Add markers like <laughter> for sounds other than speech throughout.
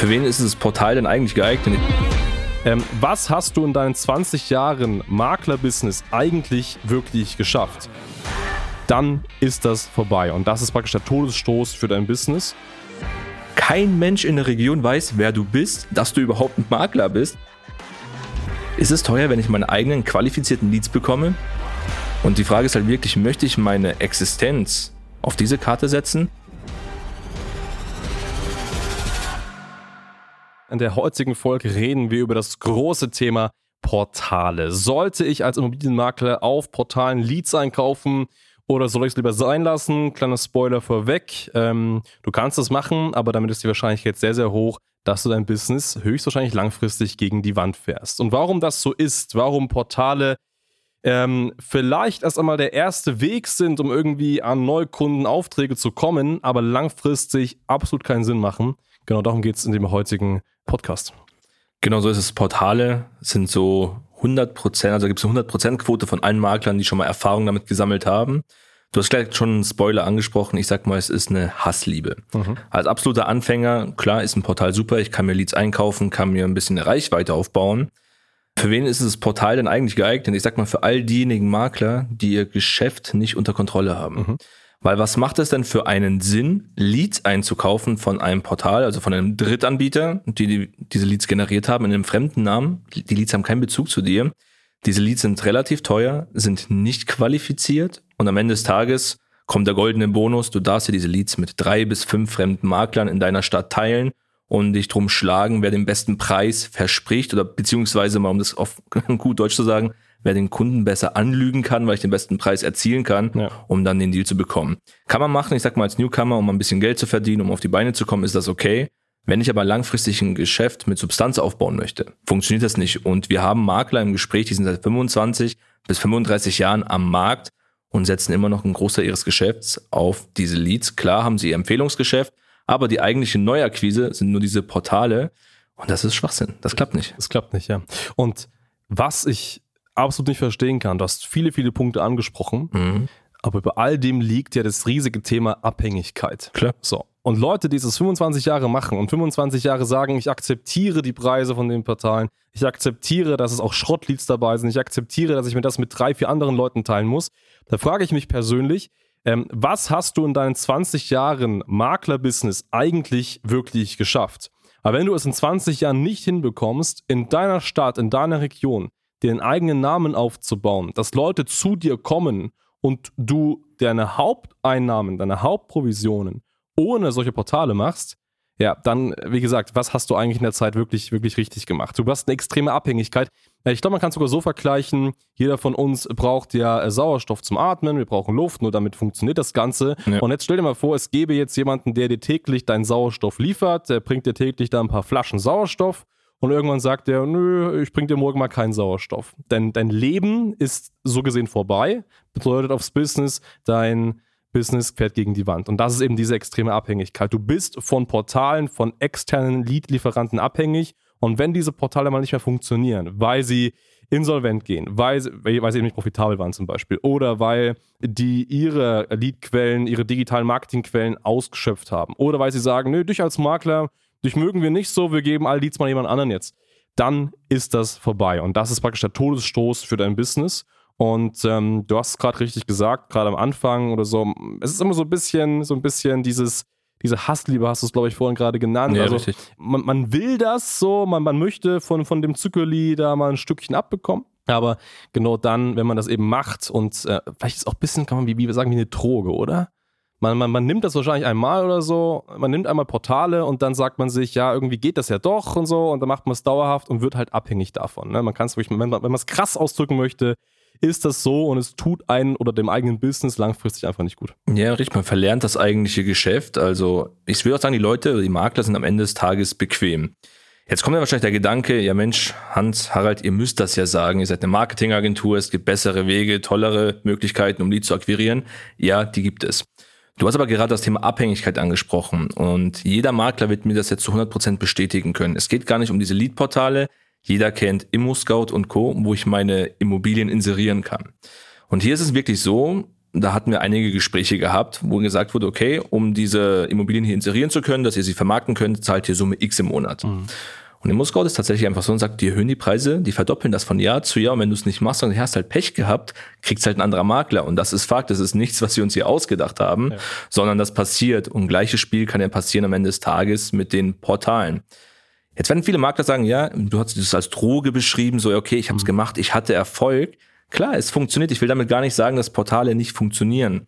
Für wen ist das Portal denn eigentlich geeignet? Ähm, was hast du in deinen 20 Jahren Maklerbusiness eigentlich wirklich geschafft? Dann ist das vorbei und das ist praktisch der Todesstoß für dein Business. Kein Mensch in der Region weiß, wer du bist, dass du überhaupt ein Makler bist. Ist es teuer, wenn ich meine eigenen qualifizierten Leads bekomme? Und die Frage ist halt wirklich, möchte ich meine Existenz auf diese Karte setzen? In der heutigen Folge reden wir über das große Thema Portale. Sollte ich als Immobilienmakler auf Portalen Leads einkaufen oder soll ich es lieber sein lassen? Kleiner Spoiler vorweg. Ähm, du kannst es machen, aber damit ist die Wahrscheinlichkeit sehr, sehr hoch, dass du dein Business höchstwahrscheinlich langfristig gegen die Wand fährst. Und warum das so ist, warum Portale ähm, vielleicht erst einmal der erste Weg sind, um irgendwie an Neukundenaufträge zu kommen, aber langfristig absolut keinen Sinn machen. Genau darum geht es in dem heutigen Podcast. Genau so ist es. Portale sind so 100 Prozent, also gibt es eine 100 Prozent Quote von allen Maklern, die schon mal Erfahrung damit gesammelt haben. Du hast gleich schon einen Spoiler angesprochen. Ich sag mal, es ist eine Hassliebe. Mhm. Als absoluter Anfänger, klar, ist ein Portal super. Ich kann mir Leads einkaufen, kann mir ein bisschen eine Reichweite aufbauen. Für wen ist das Portal denn eigentlich geeignet? Ich sag mal, für all diejenigen Makler, die ihr Geschäft nicht unter Kontrolle haben. Mhm. Weil was macht es denn für einen Sinn, Leads einzukaufen von einem Portal, also von einem Drittanbieter, die, die diese Leads generiert haben in einem fremden Namen? Die Leads haben keinen Bezug zu dir. Diese Leads sind relativ teuer, sind nicht qualifiziert und am Ende des Tages kommt der goldene Bonus. Du darfst dir diese Leads mit drei bis fünf fremden Maklern in deiner Stadt teilen und dich drum schlagen, wer den besten Preis verspricht oder beziehungsweise mal, um das auf <laughs> gut Deutsch zu sagen, wer den Kunden besser anlügen kann, weil ich den besten Preis erzielen kann, ja. um dann den Deal zu bekommen. Kann man machen, ich sag mal als Newcomer, um ein bisschen Geld zu verdienen, um auf die Beine zu kommen, ist das okay. Wenn ich aber langfristig ein Geschäft mit Substanz aufbauen möchte, funktioniert das nicht. Und wir haben Makler im Gespräch, die sind seit 25 bis 35 Jahren am Markt und setzen immer noch einen Großteil ihres Geschäfts auf diese Leads. Klar haben sie ihr Empfehlungsgeschäft, aber die eigentliche Neuakquise sind nur diese Portale. Und das ist Schwachsinn. Das klappt nicht. Das klappt nicht, ja. Und was ich absolut nicht verstehen kann. Du hast viele, viele Punkte angesprochen. Mhm. Aber über all dem liegt ja das riesige Thema Abhängigkeit. Klar. So. Und Leute, die es 25 Jahre machen und 25 Jahre sagen, ich akzeptiere die Preise von den Portalen, ich akzeptiere, dass es auch Schrottleads dabei sind, ich akzeptiere, dass ich mir das mit drei, vier anderen Leuten teilen muss, da frage ich mich persönlich, ähm, was hast du in deinen 20 Jahren Maklerbusiness eigentlich wirklich geschafft? Aber wenn du es in 20 Jahren nicht hinbekommst, in deiner Stadt, in deiner Region, einen eigenen Namen aufzubauen, dass Leute zu dir kommen und du deine Haupteinnahmen, deine Hauptprovisionen ohne solche Portale machst, ja, dann, wie gesagt, was hast du eigentlich in der Zeit wirklich, wirklich richtig gemacht? Du hast eine extreme Abhängigkeit. Ich glaube, man kann es sogar so vergleichen, jeder von uns braucht ja äh, Sauerstoff zum Atmen, wir brauchen Luft, nur damit funktioniert das Ganze. Ja. Und jetzt stell dir mal vor, es gäbe jetzt jemanden, der dir täglich deinen Sauerstoff liefert, der bringt dir täglich da ein paar Flaschen Sauerstoff und irgendwann sagt er, nö, ich bring dir morgen mal keinen Sauerstoff. Denn dein Leben ist so gesehen vorbei, bedeutet aufs Business, dein Business fährt gegen die Wand. Und das ist eben diese extreme Abhängigkeit. Du bist von Portalen, von externen Lead-Lieferanten abhängig. Und wenn diese Portale mal nicht mehr funktionieren, weil sie insolvent gehen, weil, weil sie eben nicht profitabel waren zum Beispiel, oder weil die ihre Leadquellen, ihre digitalen Marketingquellen ausgeschöpft haben, oder weil sie sagen, nö, dich als Makler, dich mögen wir nicht so, wir geben all Leads mal jemand anderen jetzt, dann ist das vorbei. Und das ist praktisch der Todesstoß für dein Business. Und ähm, du hast es gerade richtig gesagt, gerade am Anfang oder so. Es ist immer so ein bisschen, so ein bisschen dieses, diese Hassliebe hast du es, glaube ich, vorhin gerade genannt. Ja, also richtig. Man, man will das so, man, man möchte von, von dem Zuckerli da mal ein Stückchen abbekommen. Aber genau dann, wenn man das eben macht und äh, vielleicht ist es auch ein bisschen, kann man wie, wie sagen, wie eine Droge, oder? Man, man, man nimmt das wahrscheinlich einmal oder so, man nimmt einmal Portale und dann sagt man sich, ja, irgendwie geht das ja doch und so und dann macht man es dauerhaft und wird halt abhängig davon. Ne? Man kann es wirklich, wenn man es krass ausdrücken möchte, ist das so und es tut einen oder dem eigenen Business langfristig einfach nicht gut. Ja, richtig, man verlernt das eigentliche Geschäft. Also ich würde auch sagen, die Leute, die Makler sind am Ende des Tages bequem. Jetzt kommt ja wahrscheinlich der Gedanke, ja Mensch, Hans, Harald, ihr müsst das ja sagen. Ihr seid eine Marketingagentur, es gibt bessere Wege, tollere Möglichkeiten, um Leads zu akquirieren. Ja, die gibt es. Du hast aber gerade das Thema Abhängigkeit angesprochen und jeder Makler wird mir das jetzt zu 100% bestätigen können. Es geht gar nicht um diese Lead-Portale. Jeder kennt ImmoScout und Co., wo ich meine Immobilien inserieren kann. Und hier ist es wirklich so, da hatten wir einige Gespräche gehabt, wo gesagt wurde, okay, um diese Immobilien hier inserieren zu können, dass ihr sie vermarkten könnt, zahlt ihr Summe X im Monat. Mhm. Und in Moskau ist tatsächlich einfach so und sagt, die erhöhen die Preise, die verdoppeln das von Jahr zu Jahr. Und wenn du es nicht machst und hast halt Pech gehabt, kriegst halt ein anderer Makler. Und das ist Fakt, das ist nichts, was wir uns hier ausgedacht haben, ja. sondern das passiert. Und gleiches Spiel kann ja passieren am Ende des Tages mit den Portalen. Jetzt werden viele Makler sagen, ja, du hast das als Droge beschrieben, so, okay, ich habe es mhm. gemacht, ich hatte Erfolg. Klar, es funktioniert. Ich will damit gar nicht sagen, dass Portale nicht funktionieren.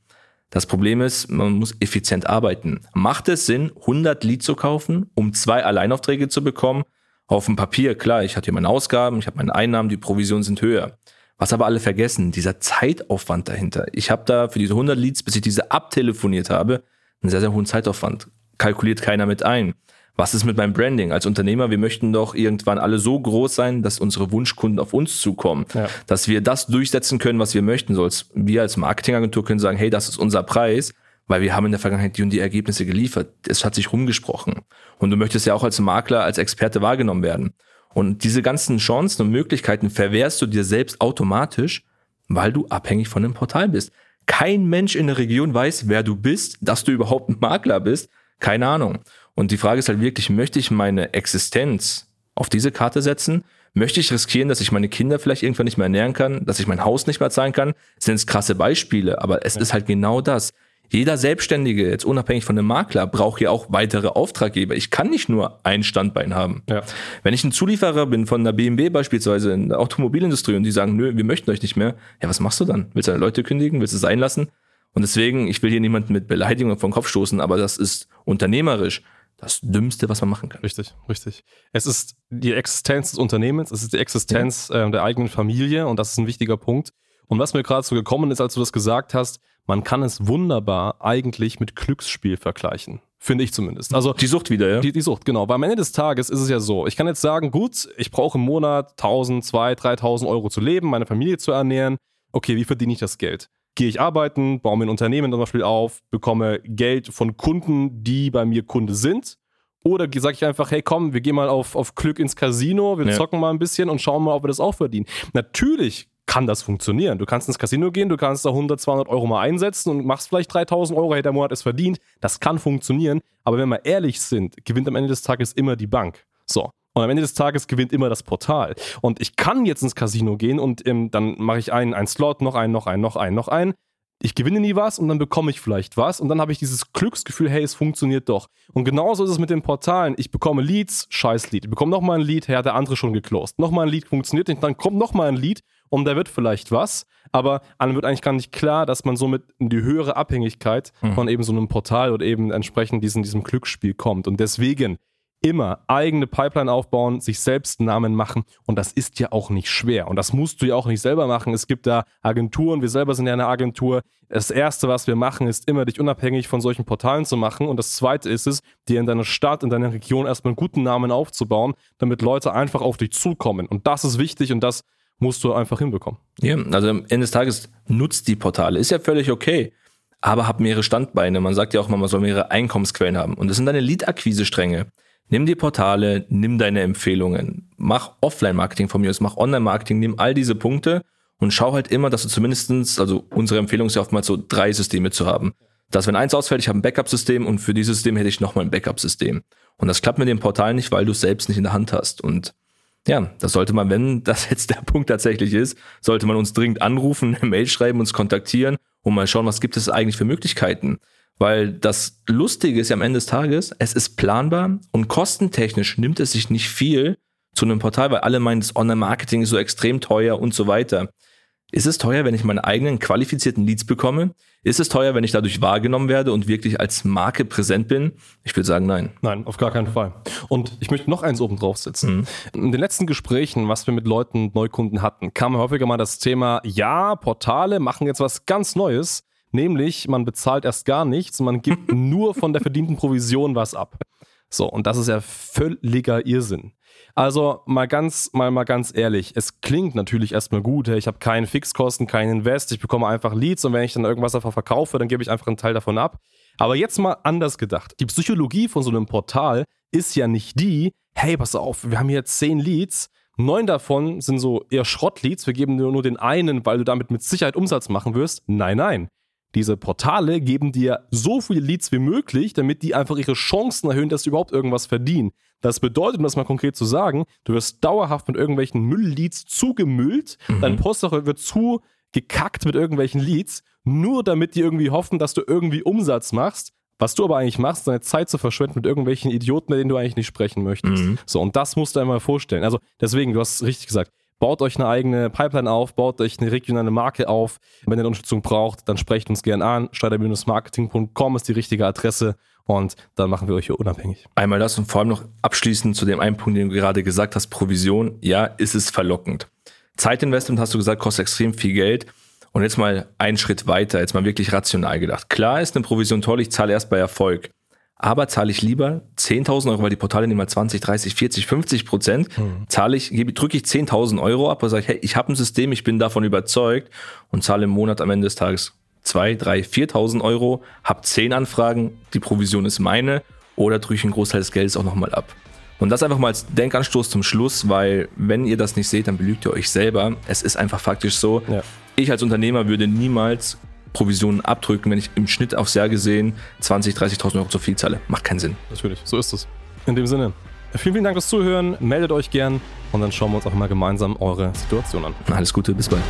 Das Problem ist, man muss effizient arbeiten. Macht es Sinn, 100 Leads zu kaufen, um zwei Alleinaufträge zu bekommen? Auf dem Papier, klar, ich hatte hier meine Ausgaben, ich habe meine Einnahmen, die Provisionen sind höher. Was aber alle vergessen, dieser Zeitaufwand dahinter. Ich habe da für diese 100 Leads, bis ich diese abtelefoniert habe, einen sehr, sehr hohen Zeitaufwand. Kalkuliert keiner mit ein. Was ist mit meinem Branding? Als Unternehmer, wir möchten doch irgendwann alle so groß sein, dass unsere Wunschkunden auf uns zukommen. Ja. Dass wir das durchsetzen können, was wir möchten. So als, wir als Marketingagentur können sagen, hey, das ist unser Preis, weil wir haben in der Vergangenheit die und die Ergebnisse geliefert. Es hat sich rumgesprochen. Und du möchtest ja auch als Makler, als Experte wahrgenommen werden. Und diese ganzen Chancen und Möglichkeiten verwehrst du dir selbst automatisch, weil du abhängig von dem Portal bist. Kein Mensch in der Region weiß, wer du bist, dass du überhaupt ein Makler bist. Keine Ahnung. Und die Frage ist halt wirklich, möchte ich meine Existenz auf diese Karte setzen? Möchte ich riskieren, dass ich meine Kinder vielleicht irgendwann nicht mehr ernähren kann, dass ich mein Haus nicht mehr zahlen kann? Das sind jetzt krasse Beispiele, aber es ist halt genau das. Jeder Selbstständige, jetzt unabhängig von dem Makler, braucht ja auch weitere Auftraggeber. Ich kann nicht nur ein Standbein haben. Ja. Wenn ich ein Zulieferer bin von der BMW beispielsweise in der Automobilindustrie und die sagen, nö, wir möchten euch nicht mehr, ja, was machst du dann? Willst du deine Leute kündigen? Willst du es einlassen? Und deswegen, ich will hier niemanden mit Beleidigungen vom Kopf stoßen, aber das ist unternehmerisch das Dümmste, was man machen kann. Richtig, richtig. Es ist die Existenz des Unternehmens, es ist die Existenz ja. äh, der eigenen Familie und das ist ein wichtiger Punkt. Und was mir gerade so gekommen ist, als du das gesagt hast, man kann es wunderbar eigentlich mit Glücksspiel vergleichen. Finde ich zumindest. Also die Sucht wieder, ja? Die, die Sucht, genau. Weil am Ende des Tages ist es ja so, ich kann jetzt sagen, gut, ich brauche im Monat 1000, 2000, 3000 Euro zu leben, meine Familie zu ernähren. Okay, wie verdiene ich das Geld? gehe ich arbeiten, baue mir ein Unternehmen zum Beispiel auf, bekomme Geld von Kunden, die bei mir Kunde sind. Oder sage ich einfach, hey komm, wir gehen mal auf, auf Glück ins Casino, wir ja. zocken mal ein bisschen und schauen mal, ob wir das auch verdienen. Natürlich kann das funktionieren. Du kannst ins Casino gehen, du kannst da 100, 200 Euro mal einsetzen und machst vielleicht 3000 Euro, hey, der Monat ist verdient. Das kann funktionieren. Aber wenn wir ehrlich sind, gewinnt am Ende des Tages immer die Bank. So. Und am Ende des Tages gewinnt immer das Portal. Und ich kann jetzt ins Casino gehen und ähm, dann mache ich einen, einen Slot, noch einen, noch einen, noch einen, noch einen. Ich gewinne nie was und dann bekomme ich vielleicht was und dann habe ich dieses Glücksgefühl, hey, es funktioniert doch. Und genauso ist es mit den Portalen. Ich bekomme Leads, scheiß Lied. Ich bekomme nochmal ein Lied, hey, hat der andere schon geclosed. Nochmal ein Lied funktioniert nicht, dann kommt nochmal ein Lied und da wird vielleicht was. Aber einem wird eigentlich gar nicht klar, dass man somit in die höhere Abhängigkeit mhm. von eben so einem Portal oder eben entsprechend diesem, diesem Glücksspiel kommt. Und deswegen immer eigene Pipeline aufbauen, sich selbst einen Namen machen und das ist ja auch nicht schwer und das musst du ja auch nicht selber machen. Es gibt da Agenturen, wir selber sind ja eine Agentur. Das erste, was wir machen, ist immer dich unabhängig von solchen Portalen zu machen und das zweite ist es, dir in deiner Stadt, in deiner Region erstmal einen guten Namen aufzubauen, damit Leute einfach auf dich zukommen und das ist wichtig und das musst du einfach hinbekommen. Ja, also am Ende des Tages nutzt die Portale, ist ja völlig okay aber hab mehrere Standbeine. Man sagt ja auch mal, man soll mehrere Einkommensquellen haben. Und das sind deine Lead-Akquise-Stränge. Nimm die Portale, nimm deine Empfehlungen, mach Offline-Marketing von mir aus, mach Online-Marketing, nimm all diese Punkte und schau halt immer, dass du zumindestens, also unsere Empfehlung ist ja oftmals so drei Systeme zu haben. Dass wenn eins ausfällt, ich habe ein Backup-System und für dieses System hätte ich nochmal ein Backup-System. Und das klappt mit dem Portal nicht, weil du es selbst nicht in der Hand hast. Und ja, das sollte man, wenn das <laughs> jetzt der Punkt tatsächlich ist, sollte man uns dringend anrufen, eine Mail schreiben, uns kontaktieren und mal schauen, was gibt es eigentlich für Möglichkeiten. Weil das Lustige ist ja am Ende des Tages, es ist planbar und kostentechnisch nimmt es sich nicht viel zu einem Portal, weil alle meinen, das Online-Marketing ist so extrem teuer und so weiter. Ist es teuer, wenn ich meine eigenen qualifizierten Leads bekomme? Ist es teuer, wenn ich dadurch wahrgenommen werde und wirklich als Marke präsent bin? Ich würde sagen, nein. Nein, auf gar keinen Fall. Und ich möchte noch eins oben draufsetzen. Mhm. In den letzten Gesprächen, was wir mit Leuten, Neukunden hatten, kam häufiger mal das Thema, ja, Portale machen jetzt was ganz Neues. Nämlich, man bezahlt erst gar nichts, man gibt <laughs> nur von der verdienten Provision was ab. So, und das ist ja völliger Irrsinn. Also mal ganz, mal, mal ganz ehrlich, es klingt natürlich erstmal gut, ich habe keine Fixkosten, keinen Invest, ich bekomme einfach Leads und wenn ich dann irgendwas davon verkaufe, dann gebe ich einfach einen Teil davon ab. Aber jetzt mal anders gedacht. Die Psychologie von so einem Portal ist ja nicht die, hey, pass auf, wir haben hier zehn Leads, neun davon sind so eher Schrottleads, wir geben dir nur den einen, weil du damit mit Sicherheit Umsatz machen wirst. Nein, nein Diese Portale geben dir so viele Leads wie möglich, damit die einfach ihre Chancen erhöhen, dass sie überhaupt irgendwas verdienen. Das bedeutet, um das mal konkret zu sagen, du wirst dauerhaft mit irgendwelchen Müllleads zugemüllt, mhm. dein Postfach wird zugekackt mit irgendwelchen Leads, nur damit die irgendwie hoffen, dass du irgendwie Umsatz machst. Was du aber eigentlich machst, deine Zeit zu verschwenden mit irgendwelchen Idioten, mit denen du eigentlich nicht sprechen möchtest. Mhm. So, und das musst du einmal vorstellen. Also, deswegen, du hast richtig gesagt, Baut euch eine eigene Pipeline auf, baut euch eine regionale Marke auf. Wenn ihr Unterstützung braucht, dann sprecht uns gerne an. steider-marketing.com ist die richtige Adresse und dann machen wir euch hier unabhängig. Einmal das und vor allem noch abschließend zu dem einen Punkt, den du gerade gesagt hast, Provision. Ja, ist es verlockend. Zeitinvestment hast du gesagt, kostet extrem viel Geld. Und jetzt mal einen Schritt weiter, jetzt mal wirklich rational gedacht. Klar ist eine Provision toll, ich zahle erst bei Erfolg aber zahle ich lieber 10.000 Euro, weil die Portale nehmen mal 20, 30, 40, 50 Prozent, mhm. zahle ich, drücke ich 10.000 Euro ab und sage, hey, ich habe ein System, ich bin davon überzeugt und zahle im Monat am Ende des Tages 2, 3, 4.000 Euro, habe 10 Anfragen, die Provision ist meine oder drücke ich einen Großteil des Geldes auch nochmal ab. Und das einfach mal als Denkanstoß zum Schluss, weil wenn ihr das nicht seht, dann belügt ihr euch selber. Es ist einfach faktisch so. Ja. Ich als Unternehmer würde niemals Provisionen abdrücken, wenn ich im Schnitt aufs Jahr gesehen 20, 30.000 Euro zu viel zahle. Macht keinen Sinn. Natürlich, so ist es. In dem Sinne, vielen, vielen Dank fürs Zuhören. Meldet euch gern und dann schauen wir uns auch mal gemeinsam eure Situation an. Alles Gute, bis bald.